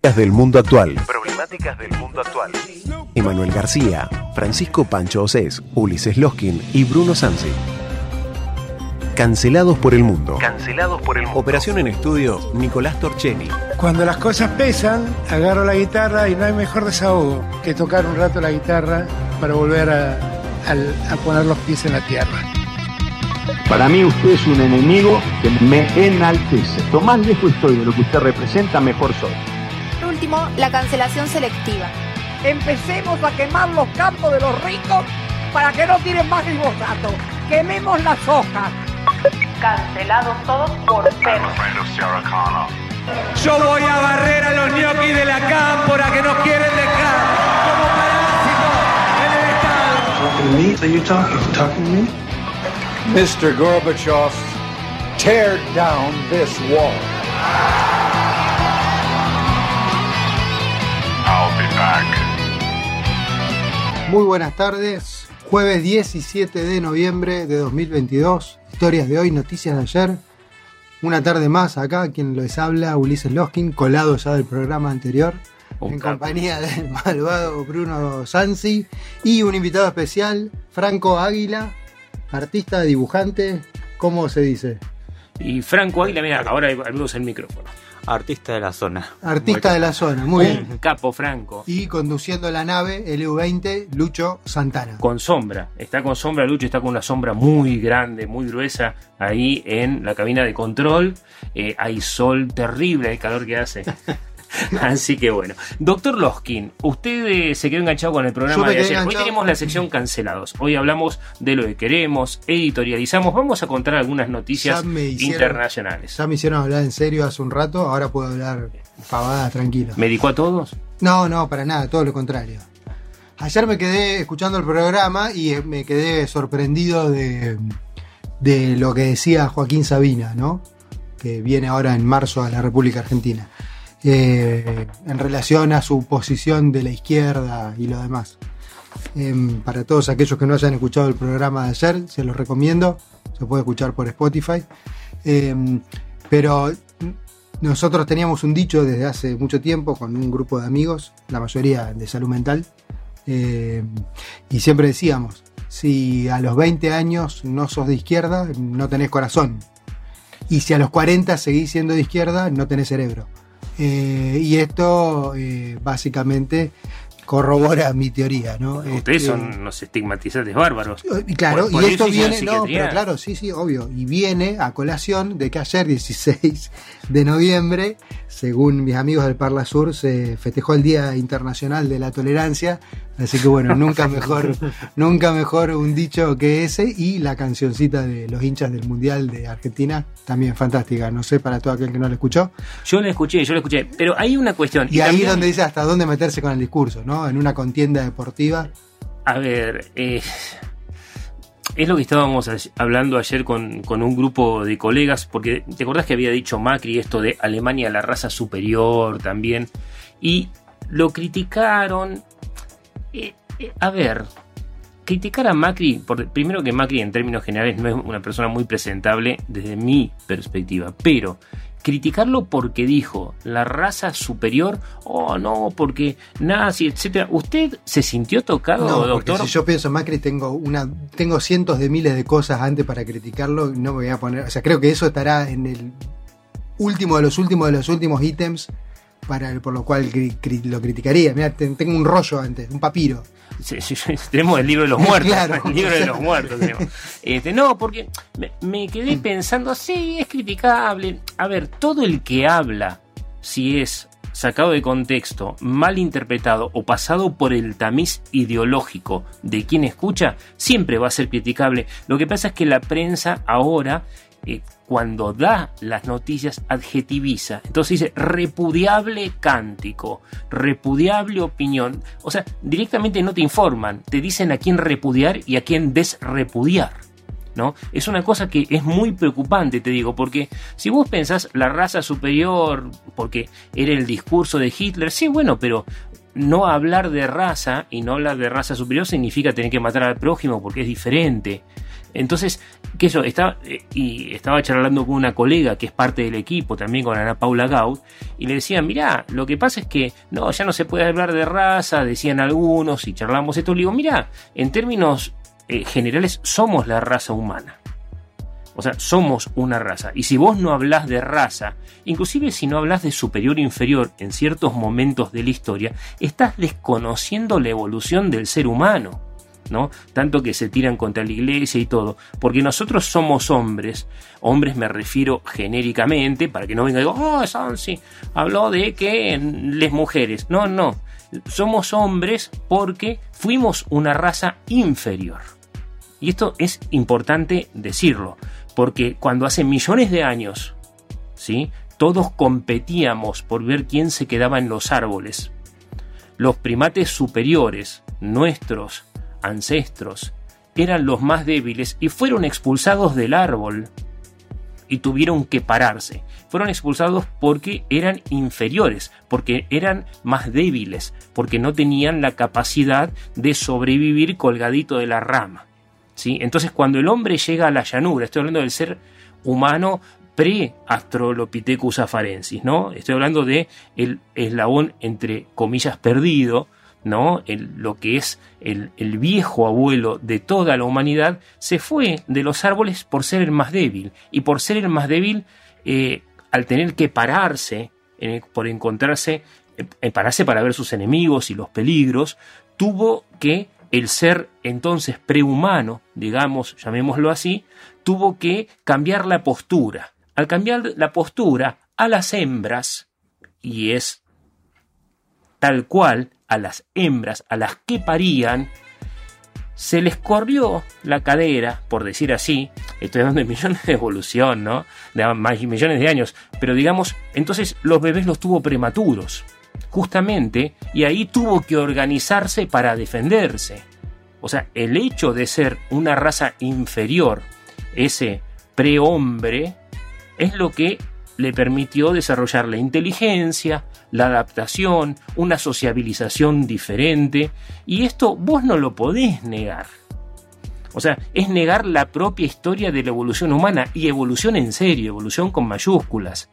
del mundo actual. Problemáticas del mundo actual. Emanuel García, Francisco Pancho Océs, Ulises Loskin y Bruno Sansi. Cancelados por el mundo. Cancelados por el mundo. Operación en estudio, Nicolás Torcheni. Cuando las cosas pesan, agarro la guitarra y no hay mejor desahogo que tocar un rato la guitarra para volver a, a- a poner los pies en la tierra. Para mí usted es un enemigo que me enaltece. Lo más lejos estoy de lo que usted representa, mejor soy. Último, la cancelación selectiva. empecemos a quemar los campos de los ricos para que no tiren más glifosato. Quememos las hojas. Cancelados todos por perros. Yo voy a barrer a los ñoquis de la cámpora que nos quieren dejar como parásitos en el Estado. Mr. Gorbachev, tear down this wall. Muy buenas tardes. Jueves 17 de noviembre de 2022. Historias de hoy, noticias de ayer. Una tarde más acá, quien les habla, Ulises Loskin, colado ya del programa anterior, en compañía del malvado Bruno Sansi y un invitado especial, Franco Águila, artista, dibujante, ¿cómo se dice? Y Franco Águila, mira, ahora abrimos el micrófono. Artista de la zona. Artista de la zona, muy bien. Capo Franco. Y conduciendo la nave LU-20, Lucho Santana. Con sombra. Está con sombra, Lucho está con una sombra muy grande, muy gruesa ahí en la cabina de control. Eh, hay sol terrible, el calor que hace. Así que bueno. Doctor Loskin, usted eh, se quedó enganchado con el programa de ayer. Hoy tenemos la sección cancelados. Hoy hablamos de lo que queremos, editorializamos. Vamos a contar algunas noticias Ya me hicieron- internacionales. Ya me hicieron hablar en serio hace un rato, ahora puedo hablar pavadas tranquilo. ¿Medicó a todos? No, no, para nada, todo lo contrario. Ayer me quedé escuchando el programa y eh, me quedé sorprendido de, de lo que decía Joaquín Sabina, ¿no? Que viene ahora en marzo a la República Argentina. Eh, en relación a su posición de la izquierda y lo demás. Em, para todos aquellos que no hayan escuchado el programa de ayer, se los recomiendo. Se puede escuchar por Spotify. Em, pero nosotros teníamos un dicho desde hace mucho tiempo con un grupo de amigos, la mayoría de salud mental, eh, y siempre decíamos, si a los 20 años no sos de izquierda, no tenés corazón. Y si a los 40 seguís siendo de izquierda, no tenés cerebro. Eh, y esto eh, básicamente corrobora mi teoría, ¿no? Ustedes Este, son unos estigmatizantes bárbaros. y Claro, Por- por y esto viene, no, pero claro, sí, sí, obvio. Y viene a colación de que ayer, 16 de noviembre, según mis amigos del Parla Sur, se festejó el Día Internacional de la Tolerancia. Así que bueno, nunca mejor, nunca mejor un dicho que ese. Y la cancioncita de los hinchas del Mundial de Argentina, también fantástica. No sé para todo aquel que no la escuchó. Yo lo escuché, yo lo escuché. Pero hay una cuestión. Y ahí también- es donde dice hasta dónde meterse con el discurso, ¿no? En una contienda deportiva. A ver, eh, es lo que estábamos hablando ayer con, con un grupo de colegas, porque te acordás que había dicho Macri esto de Alemania la raza superior también, y lo criticaron. Eh, eh, a ver, criticar a Macri, por, primero que Macri en términos generales no es una persona muy presentable desde mi perspectiva, pero criticarlo porque dijo la raza superior, oh no, porque nazi, etcétera. ¿Usted se sintió tocado, No, porque doctor? si yo pienso en Macri tengo una tengo cientos de miles de cosas antes para criticarlo no me voy a poner, o sea, creo que eso estará en el último de los últimos de los últimos ítems para por lo cual cri- cri- lo criticaría. Mira, ten- tengo un rollo antes, un papiro. Sí, sí, sí, tenemos el libro de los muertos. Claro. el libro de los muertos tenemos. Este, no, porque me, me quedé Mm. pensando, sí, es criticable. A ver, todo el que habla, si es sacado de contexto, mal interpretado o pasado por el tamiz ideológico de quien escucha, siempre va a ser criticable. Lo que pasa es que la prensa ahora, eh, cuando da las noticias, adjetiviza. Entonces dice repudiable cántico, repudiable opinión. O sea, directamente no te informan, te dicen a quién repudiar y a quién desrepudiar. ¿No? Es una cosa que es muy preocupante, te digo, porque si vos pensás la raza superior, porque era el discurso de Hitler, sí, bueno, pero no hablar de raza y no hablar de raza superior significa tener que matar al prójimo porque es diferente. Entonces, que yo estaba, eh, y estaba charlando con una colega que es parte del equipo, también con Ana Paula Gaud, y le decía, mirá, lo que pasa es que no, ya no se puede hablar de raza, decían algunos, y charlamos esto, le digo, mirá, en términos eh, generales somos la raza humana. O sea, somos una raza. Y si vos no hablas de raza, inclusive si no hablas de superior inferior en ciertos momentos de la historia, estás desconociendo la evolución del ser humano. ¿No? Tanto que se tiran contra la iglesia y todo. Porque nosotros somos hombres. Hombres me refiero genéricamente, para que no venga y diga, oh, Sansi habló de que les mujeres. No, no. Somos hombres porque fuimos una raza inferior. Y esto es importante decirlo, porque cuando hace millones de años, ¿sí? Todos competíamos por ver quién se quedaba en los árboles. Los primates superiores, nuestros ancestros, eran los más débiles y fueron expulsados del árbol y tuvieron que pararse. Fueron expulsados porque eran inferiores, porque eran más débiles, porque no tenían la capacidad de sobrevivir colgadito de la rama. ¿sí? Entonces cuando el hombre llega a la llanura, estoy hablando del ser humano pre-Astrolopithecus afarensis, ¿no? Estoy hablando de el eslabón entre comillas perdido, ¿no? lo que es el, viejo abuelo de toda la humanidad, se fue de los árboles por ser el más débil. Y por ser el más débil, eh, al tener que pararse, por encontrarse, eh, pararse para ver sus enemigos y los peligros, tuvo que el ser entonces prehumano, digamos, llamémoslo así, tuvo que cambiar la postura. Al cambiar la postura a las hembras, y es tal cual a las hembras, a las que parían, se les corrió la cadera, por decir así, estoy hablando de millones de evolución, ¿no? De más millones de años, pero digamos, entonces los bebés los tuvo prematuros justamente, y ahí tuvo que organizarse para defenderse. O sea, el hecho de ser una raza inferior, ese prehombre, es lo que le permitió desarrollar la inteligencia, la adaptación, una sociabilización diferente, y esto vos no lo podés negar. O sea, es negar la propia historia de la evolución humana, y evolución en serio, evolución con mayúsculas.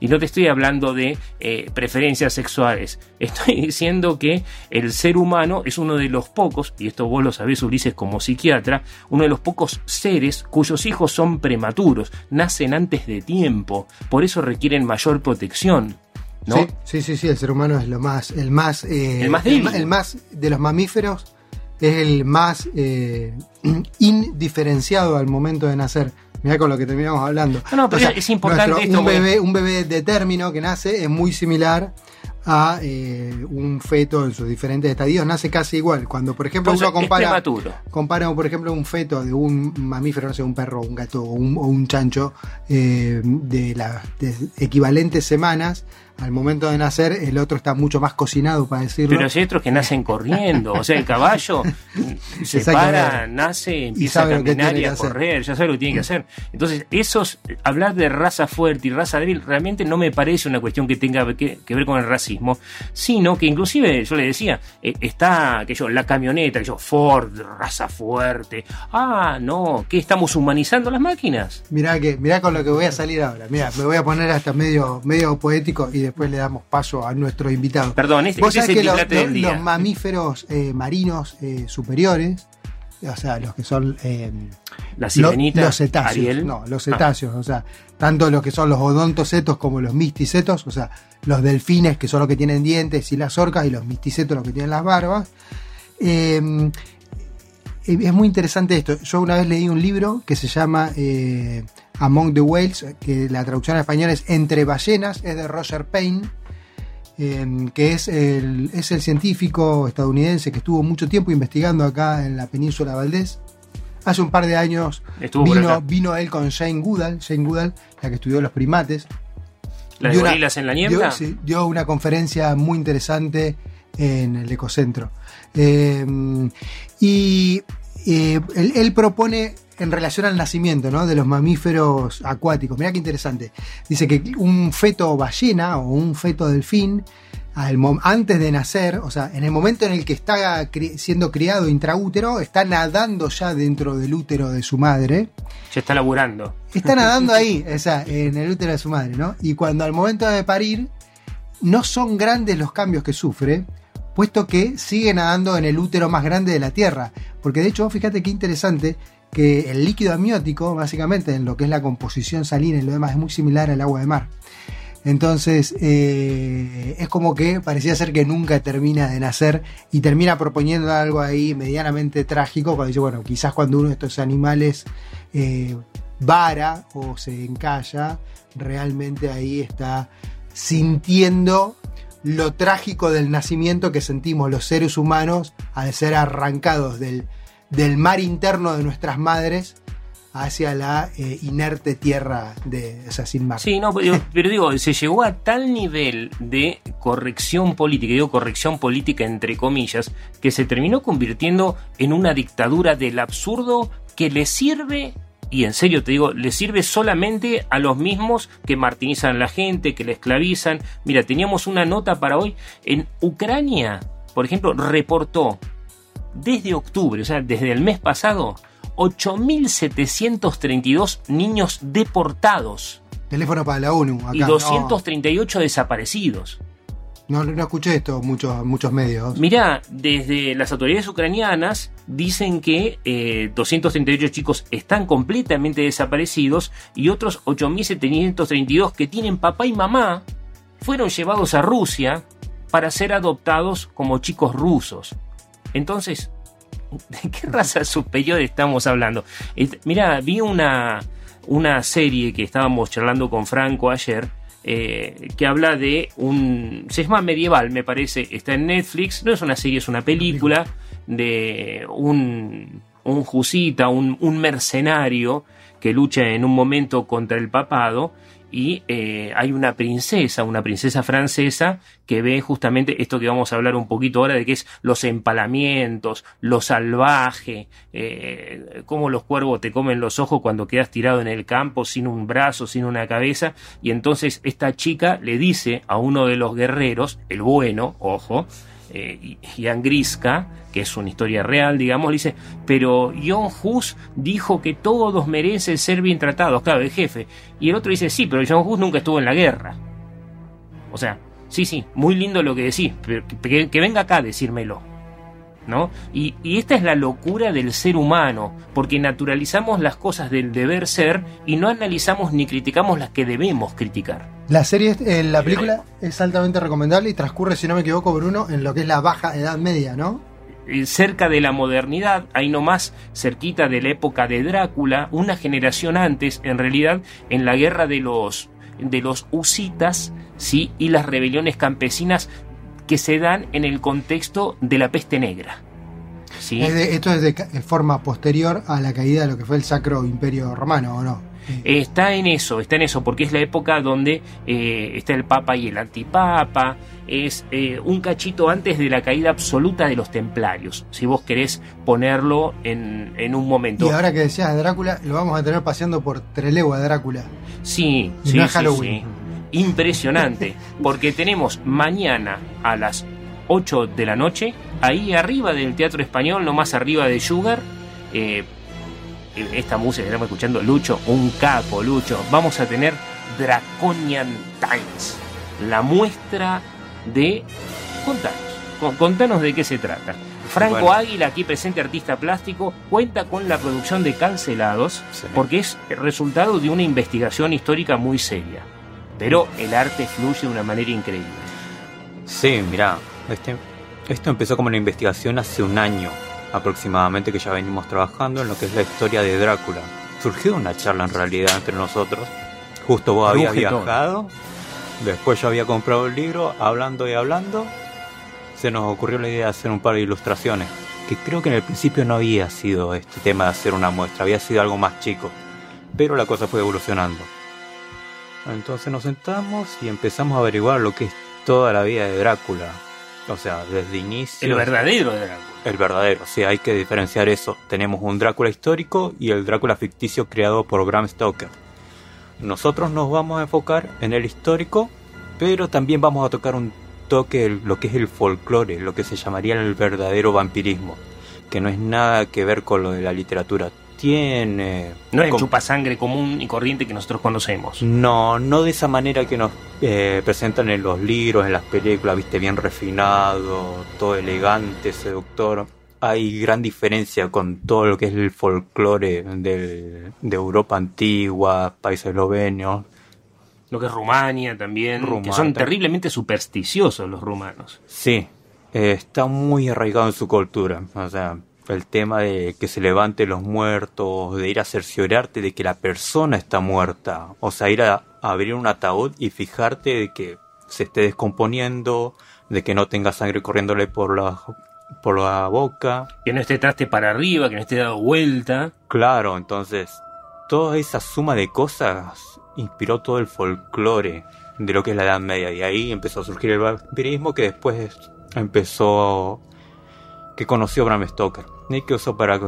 Y no te estoy hablando de eh, preferencias sexuales. Estoy diciendo que el ser humano es uno de los pocos, y esto vos lo sabés Ulises como psiquiatra, uno de los pocos seres cuyos hijos son prematuros, nacen antes de tiempo, por eso requieren mayor protección. ¿No? Sí, sí, sí, el ser humano es lo más, el más, eh, el más. El, más de los mamíferos es el más eh, indiferenciado al momento de nacer. Mira con lo que terminamos hablando. No, no, pero es importante Un bebé, un bebé de término que nace es muy similar a eh, un feto en sus diferentes estadios nace casi igual. Cuando, por ejemplo, uno compara, compara, por ejemplo, un feto de un mamífero, no sé, un perro, un gato o un, chancho, eh, de las equivalentes semanas, al momento de nacer el otro está mucho más cocinado para decirlo. Pero hay otros que nacen corriendo, o sea, el caballo se para, nace, empieza a caminar y a correr, ya sabe lo que tiene que hacer. Entonces, esos, hablar de raza fuerte y raza débil realmente no me parece una cuestión que tenga que, ver con el racismo, sino que inclusive, yo le decía, eh, está, que yo, la camioneta, que yo, Ford, raza fuerte, ah, no, ¿qué estamos humanizando las máquinas? Mirá que, mirá con lo que voy a salir ahora, mira, me voy a poner hasta medio, medio poético y después le damos paso a nuestro invitado. Perdón, este, ¿Vos este es que los, mamíferos eh, marinos eh, superiores, o sea, los que son eh, los cetáceos, no, los ah. cetáceos, o sea, tanto los que son los odontocetos como los misticetos, o sea, los delfines que son los que tienen dientes y las orcas y los misticetos los que tienen las barbas. es muy interesante esto. Yo una vez leí un libro que se llama Among the Whales, que la traducción en español es Entre ballenas, es de Roger Payne, em, que es el, es el científico estadounidense que estuvo mucho tiempo investigando acá en la península Valdés. Hace un par de años vino, vino, él con Jane Goodall, Jane Goodall, la que estudió los primates. ¿La de gorilas en la niebla? Dio, sí, dio una conferencia muy interesante en el Ecocentro. Em, y eh, él, propone en relación al nacimiento de los mamíferos acuáticos. Mira qué interesante. Dice que un feto ballena o un feto delfín al antes de nacer, o sea, en el momento en el que está cri- siendo criado intraútero, está nadando ya dentro del útero de su madre. Ya está laburando. Está nadando ahí, o sea, en el útero de su madre, ¿no? Y cuando al momento de parir, no son grandes los cambios que sufre, puesto que sigue nadando en el útero más grande de la Tierra. Porque de hecho, fíjate qué interesante que el líquido amniótico, básicamente, en lo que es la composición salina y lo demás, es muy similar al agua de mar. Entonces, eh, es como que parecía ser que nunca termina de nacer y termina proponiendo algo ahí medianamente trágico cuando dice, bueno, quizás cuando uno de estos animales eh, vara o se encalla, realmente ahí está sintiendo lo trágico del nacimiento que sentimos los seres humanos al ser arrancados del, del mar interno de nuestras madres hacia la eh, inerte tierra de, o sea, sin mar. Sí, no, pero, pero digo, se llegó a tal nivel de corrección política, digo corrección política entre comillas, que se terminó convirtiendo en una dictadura del absurdo que le sirve, y en serio te digo, le sirve solamente a los mismos que martirizan a la gente, que la esclavizan. Mira, teníamos una nota para hoy. En Ucrania, por ejemplo, reportó desde octubre, o sea, desde el mes pasado, 8.732 niños deportados Teléfono para la ONU. Acá. y 238 desaparecidos. No, no, escuché esto muchos, muchos medios. Mirá, desde las autoridades ucranianas dicen que eh, 238 chicos están completamente desaparecidos y otros 8.732 que tienen papá y mamá fueron llevados a Rusia para ser adoptados como chicos rusos. Entonces, ¿de qué raza superior estamos hablando? Et- Mirá, vi una, una serie que estábamos charlando con Franco ayer, eh, que habla de un... Se llama Medieval, me parece, está en Netflix, no es una serie, es una película de un, un jusita, un, un mercenario que lucha en un momento contra el papado y eh, hay una princesa, una princesa francesa que ve justamente esto que vamos a hablar un poquito ahora de que es los empalamientos, lo salvaje, eh, cómo los cuervos te comen los ojos cuando quedas tirado en el campo sin un brazo, sin una cabeza. Y entonces esta chica le dice a uno de los guerreros, el bueno, ojo, eh, Ian Griska, que es una historia real, digamos, dice, pero John Hus dijo que todos merecen ser bien tratados, claro, el jefe. Y el otro dice, sí, pero John Hus nunca estuvo en la guerra. O sea, sí, sí, muy lindo lo que decís, pero que- que venga acá a decírmelo. ¿No? Y, y esta es la locura del ser humano, porque naturalizamos las cosas del deber ser y no analizamos ni criticamos las que debemos criticar. La serie, eh, la película es altamente recomendable y transcurre, si no me equivoco, Bruno, en lo que es la baja edad media, ¿no? eh, cerca de la modernidad, ahí nomás cerquita de la época de Drácula, una generación antes, en realidad, en la guerra de los de los husitas, sí, y las rebeliones campesinas que se dan en el contexto de la peste negra. ¿sí? Es de- esto es de forma posterior a la caída de lo que fue el Sacro Imperio Romano, ¿o no? Está en eso, está en eso, porque es la época donde eh, está el Papa y el Antipapa, es eh, un cachito antes de la caída absoluta de los templarios, si vos querés ponerlo en, en un momento. Y ahora que decías de Drácula, lo vamos a tener paseando por Trelegua Drácula. Sí, sí, sí, Halloween. sí. Impresionante, porque tenemos mañana a las 8 de la noche, ahí arriba del Teatro Español, no más arriba de Sugar, eh, esta música que estamos escuchando, Lucho, un capo, Lucho, vamos a tener Draconian Times, la muestra de... Contanos, con- contanos de qué se trata. Franco Bueno. Águila, aquí presente artista plástico, cuenta con la producción de Cancelados, porque es el resultado de una investigación histórica muy seria. Pero el arte fluye de una manera increíble. Sí, mirá, este, esto empezó como una investigación hace un año aproximadamente que ya venimos trabajando en lo que es la historia de Drácula. Surgió una charla en realidad entre nosotros. Justo vos habías viajado, después yo había comprado el libro, hablando y hablando, se nos ocurrió la idea de hacer un par de ilustraciones, que creo que en el principio no había sido este tema de hacer una muestra, había sido algo más chico, pero la cosa fue evolucionando. Entonces nos sentamos y empezamos a averiguar lo que es toda la vida de Drácula. O sea, desde inicio. El verdadero Drácula. El verdadero, sí, hay que diferenciar eso. Tenemos un Drácula histórico y el Drácula ficticio creado por Bram Stoker. Nosotros nos vamos a enfocar en el histórico, pero también vamos a tocar un toque lo que es el folclore, lo que se llamaría el verdadero vampirismo, que no es nada que ver con lo de la literatura. Tiene... No es el chupasangre común y corriente que nosotros conocemos. No, no de esa manera que nos eh, presentan en los libros, en las películas, viste, bien refinado, todo elegante, seductor hay gran diferencia con todo lo que es el folclore de Europa antigua, países eslovenios. Lo que es Rumania también, que son terriblemente supersticiosos los rumanos. Sí, eh, está muy arraigado en su cultura. O sea, el tema de que se levante los muertos, de ir a cerciorarte de que la persona está muerta. O sea, ir a abrir un ataúd y fijarte de que se esté descomponiendo, de que no tenga sangre corriéndole por la por la boca. Que no esté traste para arriba, que no esté dado vuelta. Claro, entonces, toda esa suma de cosas inspiró todo el folclore de lo que es la Edad Media. Y ahí empezó a surgir el vampirismo que después empezó. Que conoció Bram Stoker. Y que usó para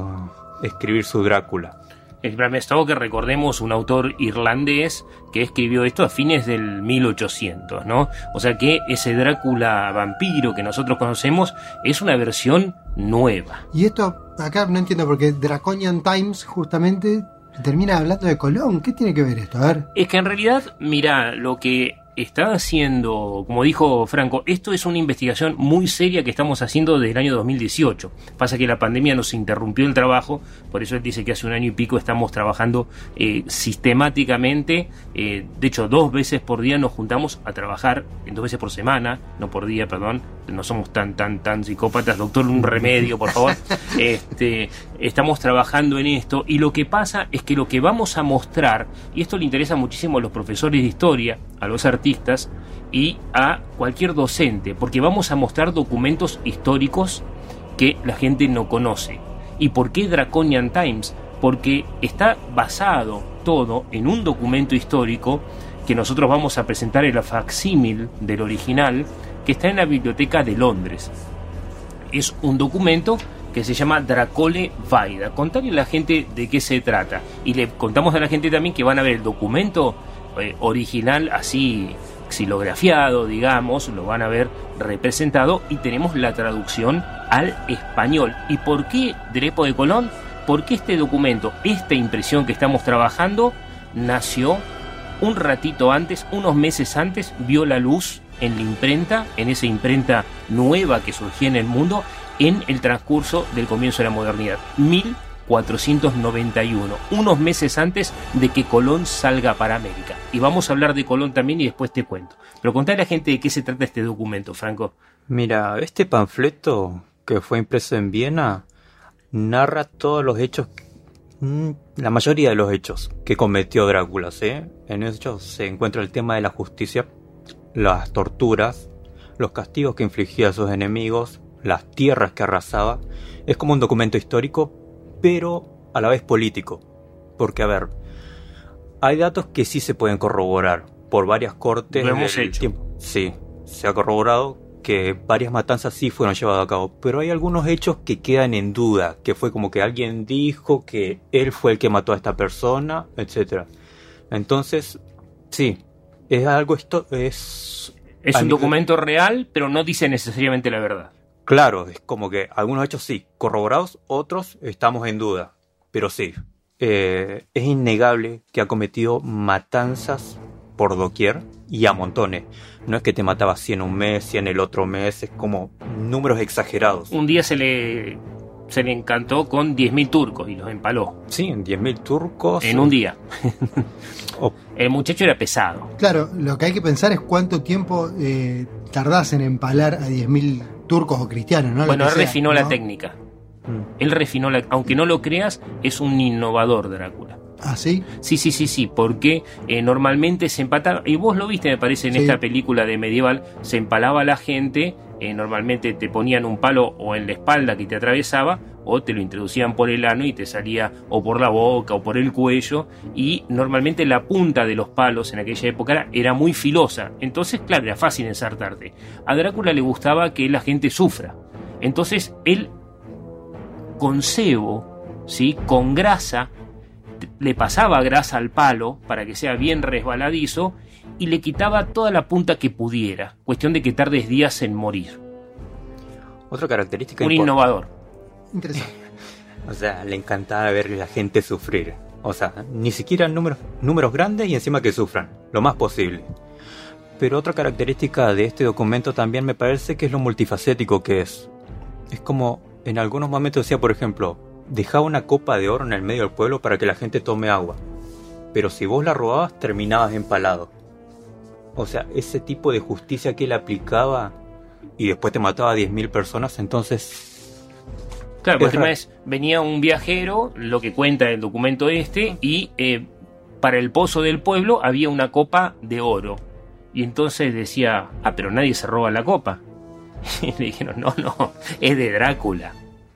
escribir su Drácula. Es Bram Stoker, recordemos, un autor irlandés que escribió esto a fines del 1800, ¿no? O sea que ese Drácula vampiro que nosotros conocemos es una versión nueva. Y esto, acá no entiendo porque Draconian Times justamente termina hablando de Colón. ¿Qué tiene que ver esto? A ver. Es que en realidad, mira, lo que está haciendo, como dijo Franco, esto es una investigación muy seria que estamos haciendo desde el año 2018. Pasa que la pandemia nos interrumpió el trabajo, por eso él dice que hace un año y pico estamos trabajando eh, sistemáticamente. Eh, de hecho, dos veces por día nos juntamos a trabajar, dos veces por semana, no por día, perdón. No somos tan, tan, tan psicópatas. Doctor, un remedio, por favor. Este, estamos trabajando en esto y lo que pasa es que lo que vamos a mostrar, y esto le interesa muchísimo a los profesores de historia, a los artistas y a cualquier docente, porque vamos a mostrar documentos históricos que la gente no conoce. ¿Y por qué Draconian Times? Porque está basado todo en un documento histórico que nosotros vamos a presentar en la facsímil del original, que está en la Biblioteca de Londres. Es un documento que se llama Dracole Vaida. Contarle a la gente de qué se trata. Y le contamos a la gente también que van a ver el documento eh, original así xilografiado, digamos, lo van a ver representado y tenemos la traducción al español. ¿Y por qué Drepo de Colón? Porque este documento, esta impresión que estamos trabajando, nació un ratito antes, unos meses antes, vio la luz en la imprenta, en esa imprenta nueva que surgía en el mundo, en el transcurso del comienzo de la modernidad. 1491, unos meses antes de que Colón salga para América. Y vamos a hablar de Colón también y después te cuento. Pero contale a la gente de qué se trata este documento, Franco. Mira, este panfleto que fue impreso en Viena narra todos los hechos, mm, la mayoría de los hechos que cometió Drácula. ¿sí? En ellos se encuentra el tema de la justicia, las torturas, los castigos que infligía a sus enemigos, las tierras que arrasaba. Es como un documento histórico, pero a la vez político. Porque, a ver, hay datos que sí se pueden corroborar por varias cortes. Lo hemos hecho. Tiempo. Sí, se ha corroborado que varias matanzas sí fueron llevadas a cabo, pero hay algunos hechos que quedan en duda, que fue como que alguien dijo que él fue el que mató a esta persona, etc. Entonces, sí, es algo esto es es un documento real, pero no dice necesariamente la verdad. Claro, es como que algunos hechos sí, corroborados, otros estamos en duda. Pero sí, eh, es innegable que ha cometido matanzas por doquier y a montones. No es que te mataba 100 un mes, 100 el otro mes, es como números exagerados. Un día se le, se le encantó con 10.000 turcos y los empaló. Sí, 10.000 turcos. En un día. El muchacho era pesado. Claro, lo que hay que pensar es cuánto tiempo eh, tardás en empalar a 10.000 turcos o cristianos, ¿no? Bueno, él refinó la técnica. Mm. Él refinó la. Aunque no lo creas, es un innovador Drácula. ¿Ah, sí? Sí, sí, sí, sí, porque eh, normalmente se empataba, y vos lo viste, me parece, en esta película de medieval, se empalaba a la gente, eh, normalmente te ponían un palo o en la espalda que te atravesaba, o te lo introducían por el ano y te salía o por la boca o por el cuello, y normalmente la punta de los palos en aquella época era muy filosa, entonces, claro, era fácil ensartarte. A Drácula le gustaba que la gente sufra, entonces él con cebo, ¿sí? con grasa, le pasaba grasa al palo para que sea bien resbaladizo y le quitaba toda la punta que pudiera. Cuestión de que tardes días en morir. Otra característica Un innovador. Interesante. O sea, le encantaba ver a la gente sufrir. O sea, ni siquiera números, números grandes y encima que sufran, lo más posible. Pero otra característica de este documento también me parece que es lo multifacético que es. Es como en algunos momentos decía, por ejemplo, dejaba una copa de oro en el medio del pueblo para que la gente tome agua. Pero si vos la robabas, terminabas empalado. O sea, ese tipo de justicia que él aplicaba y después te mataba a 10.000 personas, entonces Claro, porque el tema es, venía un viajero, lo que cuenta el documento este, y eh, para el pozo del pueblo había una copa de oro. Y entonces decía, ah, pero nadie se roba la copa. Y le dijeron, no, no, es de Drácula.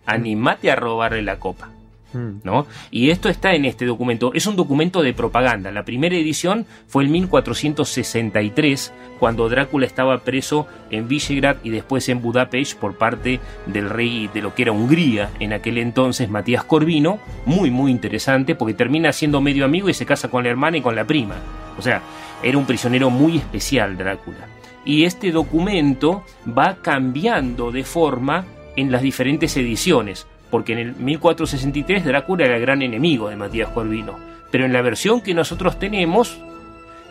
Animate a robarle la copa. Mm. ¿no? Y esto está en este documento. Es un documento de propaganda. La primera edición fue en 1463, cuando Drácula estaba preso en Visegrad y después en Budapest por parte del rey de lo que era Hungría en aquel entonces, Matías Corvino. Muy, muy interesante, porque termina siendo medio amigo y se casa con la hermana y con la prima. O sea, era un prisionero muy especial, Drácula. Y este documento va cambiando de forma en las diferentes ediciones porque en el 1463 Drácula era el gran enemigo de Matías Corvino. Pero en la versión que nosotros tenemos,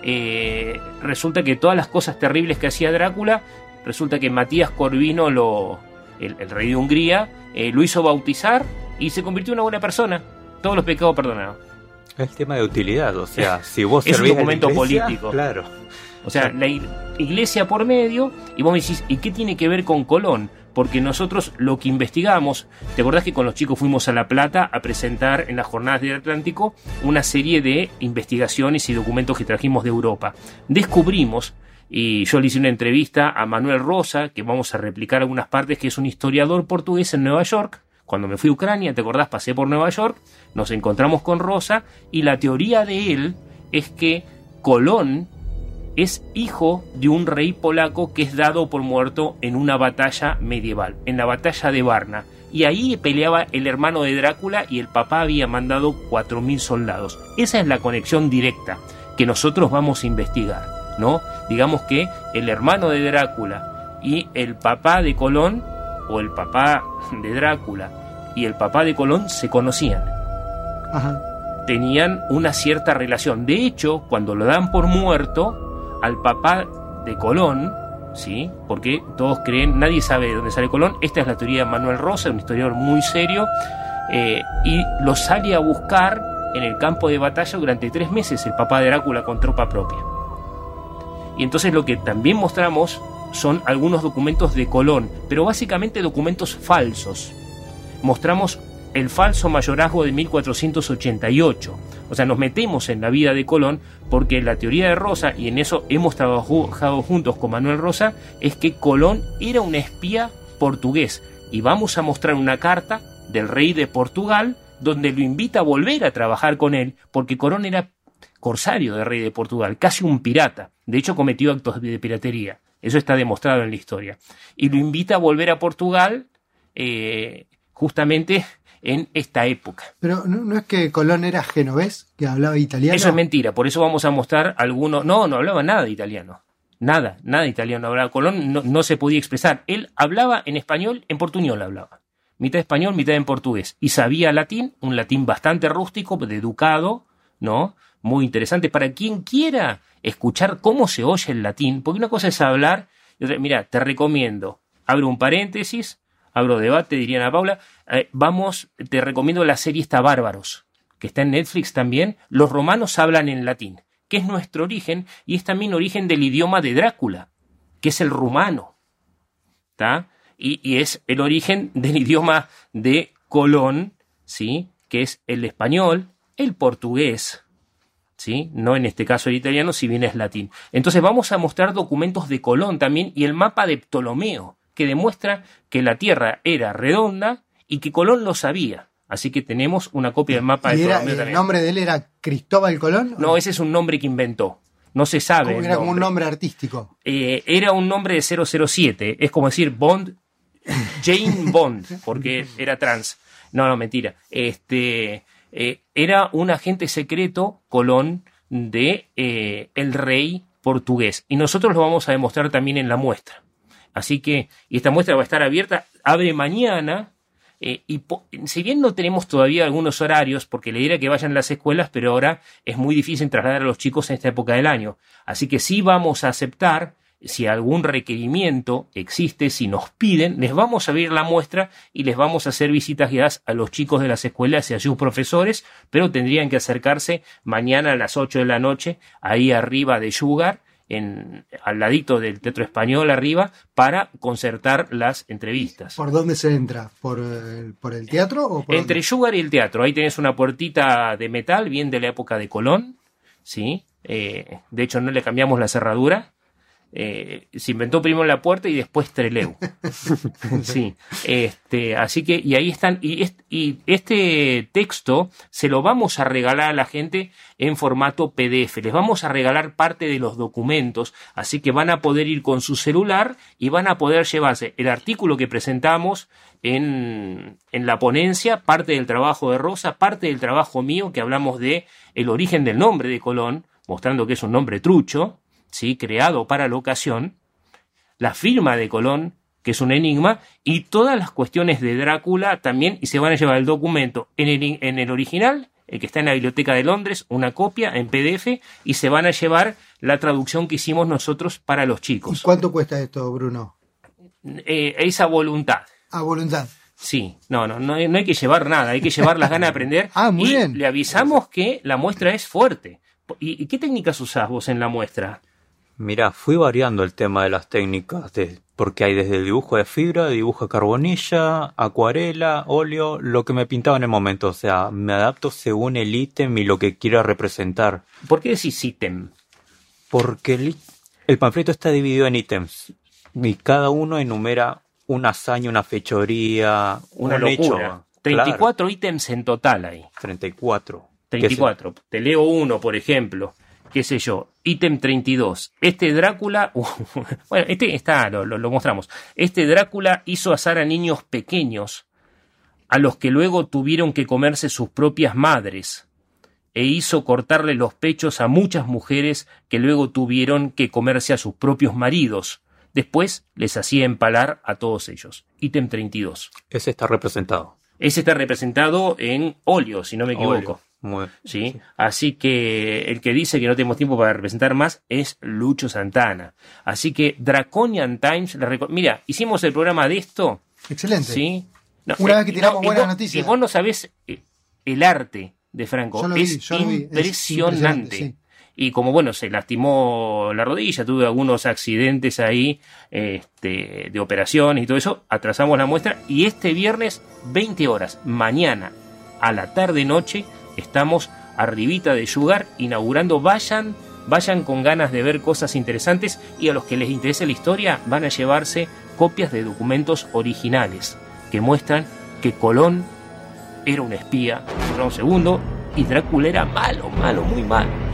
eh, resulta que todas las cosas terribles que hacía Drácula, resulta que Matías Corvino, lo, el, el rey de Hungría, eh, lo hizo bautizar y se convirtió en una buena persona. Todos los pecados perdonados. Es tema de utilidad, o sea, si vos Es un servís a la documento iglesia, político. Claro. O sea, la ig- iglesia por medio, y vos me decís, ¿y qué tiene que ver con Colón? Porque nosotros lo que investigamos, ¿te acordás que con los chicos fuimos a La Plata a presentar en las jornadas del Atlántico una serie de investigaciones y documentos que trajimos de Europa? Descubrimos, y yo le hice una entrevista a Manuel Rosa, que vamos a replicar algunas partes, que es un historiador portugués en Nueva York. Cuando me fui a Ucrania, ¿te acordás? Pasé por Nueva York, nos encontramos con Rosa, y la teoría de él es que Colón es hijo de un rey polaco que es dado por muerto en una batalla medieval, en la batalla de Varna. Y ahí peleaba el hermano de Drácula y el papá había mandado 4.000 soldados. Esa es la conexión directa que nosotros vamos a investigar, ¿no? Digamos que el hermano de Drácula y el papá de Colón, o el papá de Drácula y el papá de Colón se conocían Ajá. tenían una cierta relación. De hecho, cuando lo dan por muerto, al papá de Colón, ¿sí? Porque todos creen, nadie sabe de dónde sale Colón. Esta es la teoría de Manuel Rosa, un historiador muy serio, eh, y lo sale a buscar en el campo de batalla durante tres meses el papá de Drácula con tropa propia. Y entonces lo que también mostramos son algunos documentos de Colón, pero básicamente documentos falsos. Mostramos el falso mayorazgo de 1488. O sea, nos metemos en la vida de Colón porque la teoría de Rosa, y en eso hemos trabajado juntos con Manuel Rosa, es que Colón era un espía portugués. Y vamos a mostrar una carta del rey de Portugal donde lo invita a volver a trabajar con él porque Colón era corsario del rey de Portugal, casi un pirata. De hecho, cometió actos de piratería. Eso está demostrado en la historia. Y lo invita a volver a Portugal eh, justamente en esta época. Pero ¿no, no es que Colón era genovés, que hablaba italiano. Eso es mentira, por eso vamos a mostrar algunos... No, no hablaba nada de italiano. Nada, nada de italiano hablaba. Colón no, no se podía expresar. Él hablaba en español, en portuñol hablaba. Mitad español, mitad en portugués. Y sabía latín, un latín bastante rústico, de educado, ¿no? Muy interesante. Para quien quiera escuchar cómo se oye el latín, porque una cosa es hablar, y otra, mira, te recomiendo, abro un paréntesis, abro debate, diría Ana Paula, eh, vamos, te recomiendo la serie esta Bárbaros, que está en Netflix también, los romanos hablan en latín, que es nuestro origen y es también origen del idioma de Drácula, que es el rumano, ¿está? Y, y es el origen del idioma de Colón, ¿sí? Que es el español, el portugués, ¿sí? No en este caso el italiano, si bien es latín. Entonces vamos a mostrar documentos de Colón también y el mapa de Ptolomeo, que demuestra que la Tierra era redonda y que Colón lo sabía. Así que tenemos una copia del mapa ¿Y de era, el también. nombre de él era Cristóbal Colón? No, ese es un nombre que inventó. No se sabe. Como era como un nombre. nombre artístico. Eh, era un nombre de 007. Es como decir Bond, Jane Bond, porque era trans. No, no, mentira. Este, eh, era un agente secreto, Colón, de eh, el rey portugués. Y nosotros lo vamos a demostrar también en la muestra. Así que, y esta muestra va a estar abierta, abre mañana, eh, y si bien no tenemos todavía algunos horarios, porque le diré que vayan a las escuelas, pero ahora es muy difícil trasladar a los chicos en esta época del año. Así que sí vamos a aceptar, si algún requerimiento existe, si nos piden, les vamos a abrir la muestra y les vamos a hacer visitas guiadas a los chicos de las escuelas y a sus profesores, pero tendrían que acercarse mañana a las 8 de la noche, ahí arriba de Sugar, en, al ladito del Teatro Español arriba para concertar las entrevistas. ¿Por dónde se entra? ¿Por el, por el teatro? O por Entre Sugar y el teatro. Ahí tenés una puertita de metal, bien de la época de Colón. ¿sí? Eh, de hecho, no le cambiamos la cerradura. Eh, se inventó primero la puerta y después Treleu. sí, este, así que, y ahí están, y, y, este texto se lo vamos a regalar a la gente en formato PDF. Les vamos a regalar parte de los documentos, así que van a poder ir con su celular y van a poder llevarse el artículo que presentamos en, en la ponencia, parte del trabajo de Rosa, parte del trabajo mío, que hablamos de el origen del nombre de Colón, mostrando que es un nombre trucho, ¿sí? creado para la ocasión, la firma de Colón, que es un enigma, y todas las cuestiones de Drácula también, y se van a llevar el documento en el, en el original, el que está en la Biblioteca de Londres, una copia en PDF, y se van a llevar la traducción que hicimos nosotros para los chicos. ¿Y cuánto cuesta esto, Bruno? Eh, esa voluntad. A voluntad. Sí, no, no, no, hay que llevar nada, hay que llevar las ganas de aprender. ah, muy y bien. Le avisamos que la muestra es fuerte. ¿Y, ¿Y qué técnicas usás vos en la muestra? Mira, fui variando el tema de las técnicas, de, porque hay desde el dibujo de fibra, dibujo de carbonilla, acuarela, óleo, lo que me pintaba en el momento. O sea, me adapto según el ítem y lo que quiera representar. ¿Por qué decís ítem? Porque el, el panfleto está dividido en ítems y cada uno enumera una hazaña, una fechoría, una un locura. hecho. 34 Claro, ítems en total ahí. 34. 34. Te leo uno, por ejemplo. Qué sé yo. Ítem 32. Este Drácula. bueno, este está, lo, lo, lo mostramos. Este Drácula hizo asar a niños pequeños, a los que luego tuvieron que comerse sus propias madres, e hizo cortarle los pechos a muchas mujeres que luego tuvieron que comerse a sus propios maridos. Después les hacía empalar a todos ellos. Ítem 32. Ese está representado. Ese está representado en óleo, si no me equivoco. Óleo. Muy- ¿sí? Así que el que dice que no tenemos tiempo para representar más es Lucho Santana. Así que Draconian Times, la mira, hicimos el programa de esto, Excelente. ¿sí? No, Una eh, vez que tiramos y buenas vos- noticias. Y vos no sabés eh, el arte de Franco, Yo lo vi, es yo lo vi, es impresionante. sí. Y como bueno, se lastimó la rodilla, tuve algunos accidentes ahí este, de operación y todo eso, atrasamos la muestra y este viernes 20 horas, mañana a la tarde noche, estamos arribita de Sugar inaugurando, vayan, vayan con ganas de ver cosas interesantes y a los que les interese la historia van a llevarse copias de documentos originales que muestran que Colón era un espía, un segundo, y Drácula era malo, malo, muy malo.